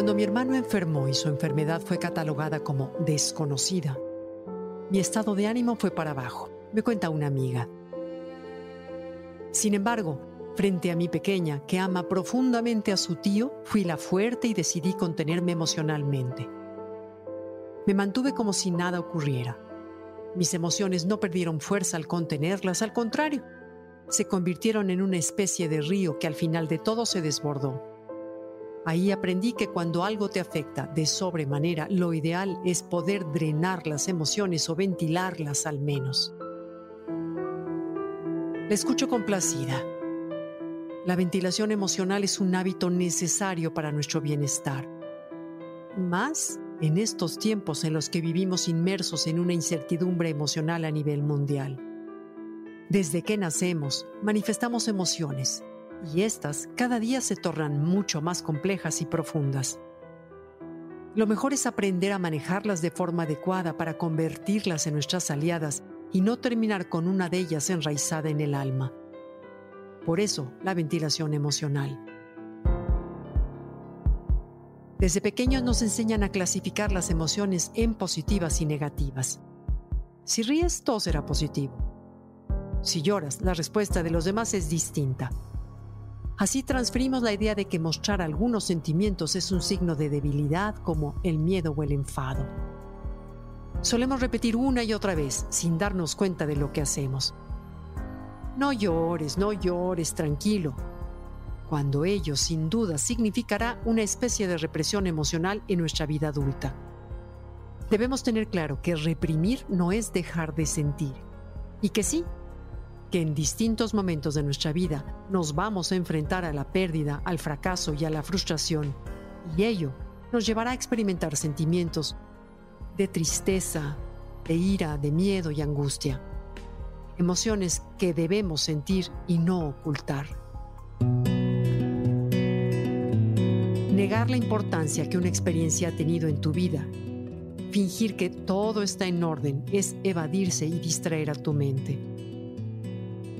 Cuando mi hermano enfermó y su enfermedad fue catalogada como desconocida, mi estado de ánimo fue para abajo, me cuenta una amiga. Sin embargo, frente a mi pequeña, que ama profundamente a su tío, fui la fuerte y decidí contenerme emocionalmente. Me mantuve como si nada ocurriera. Mis emociones no perdieron fuerza al contenerlas, al contrario, se convirtieron en una especie de río que al final de todo se desbordó. Ahí aprendí que cuando algo te afecta de sobremanera, lo ideal es poder drenar las emociones o ventilarlas al menos. La escucho complacida. La ventilación emocional es un hábito necesario para nuestro bienestar. Más en estos tiempos en los que vivimos inmersos en una incertidumbre emocional a nivel mundial. Desde que nacemos, manifestamos emociones y estas cada día se tornan mucho más complejas y profundas. Lo mejor es aprender a manejarlas de forma adecuada para convertirlas en nuestras aliadas y no terminar con una de ellas enraizada en el alma. Por eso, la ventilación emocional. Desde pequeños nos enseñan a clasificar las emociones en positivas y negativas. Si ríes, todo será positivo. Si lloras, la respuesta de los demás es distinta. Así transferimos la idea de que mostrar algunos sentimientos es un signo de debilidad como el miedo o el enfado. Solemos repetir una y otra vez sin darnos cuenta de lo que hacemos. No llores, no llores, tranquilo. Cuando ello sin duda significará una especie de represión emocional en nuestra vida adulta. Debemos tener claro que reprimir no es dejar de sentir y que sí, que en distintos momentos de nuestra vida nos vamos a enfrentar a la pérdida, al fracaso y a la frustración, y ello nos llevará a experimentar sentimientos de tristeza, de ira, de miedo y angustia, emociones que debemos sentir y no ocultar. Negar la importancia que una experiencia ha tenido en tu vida, fingir que todo está en orden, es evadirse y distraer a tu mente.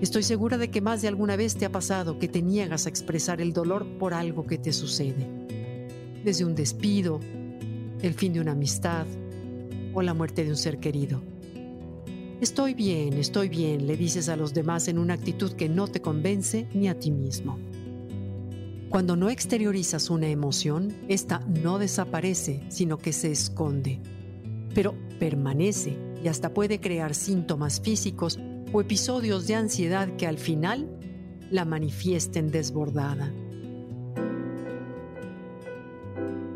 Estoy segura de que más de alguna vez te ha pasado que te niegas a expresar el dolor por algo que te sucede. Desde un despido, el fin de una amistad o la muerte de un ser querido. Estoy bien, estoy bien, le dices a los demás en una actitud que no te convence ni a ti mismo. Cuando no exteriorizas una emoción, esta no desaparece, sino que se esconde. Pero permanece y hasta puede crear síntomas físicos o episodios de ansiedad que al final la manifiesten desbordada.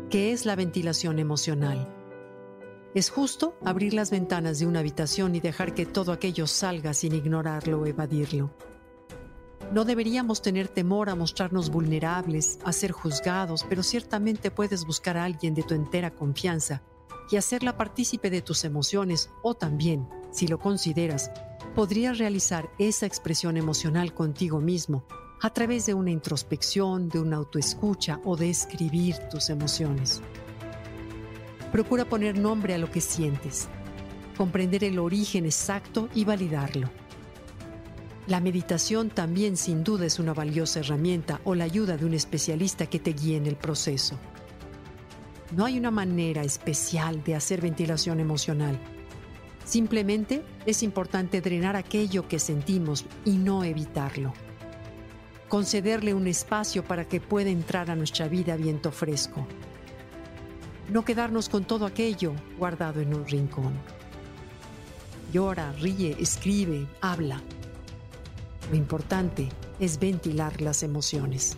¿Qué es la ventilación emocional? Es justo abrir las ventanas de una habitación y dejar que todo aquello salga sin ignorarlo o evadirlo. No deberíamos tener temor a mostrarnos vulnerables, a ser juzgados, pero ciertamente puedes buscar a alguien de tu entera confianza y hacerla partícipe de tus emociones o también, si lo consideras, podrías realizar esa expresión emocional contigo mismo a través de una introspección, de una autoescucha o de escribir tus emociones. Procura poner nombre a lo que sientes, comprender el origen exacto y validarlo. La meditación también sin duda es una valiosa herramienta o la ayuda de un especialista que te guíe en el proceso. No hay una manera especial de hacer ventilación emocional Simplemente es importante drenar aquello que sentimos y no evitarlo. Concederle un espacio para que pueda entrar a nuestra vida viento fresco. No quedarnos con todo aquello guardado en un rincón. Llora, ríe, escribe, habla. Lo importante es ventilar las emociones.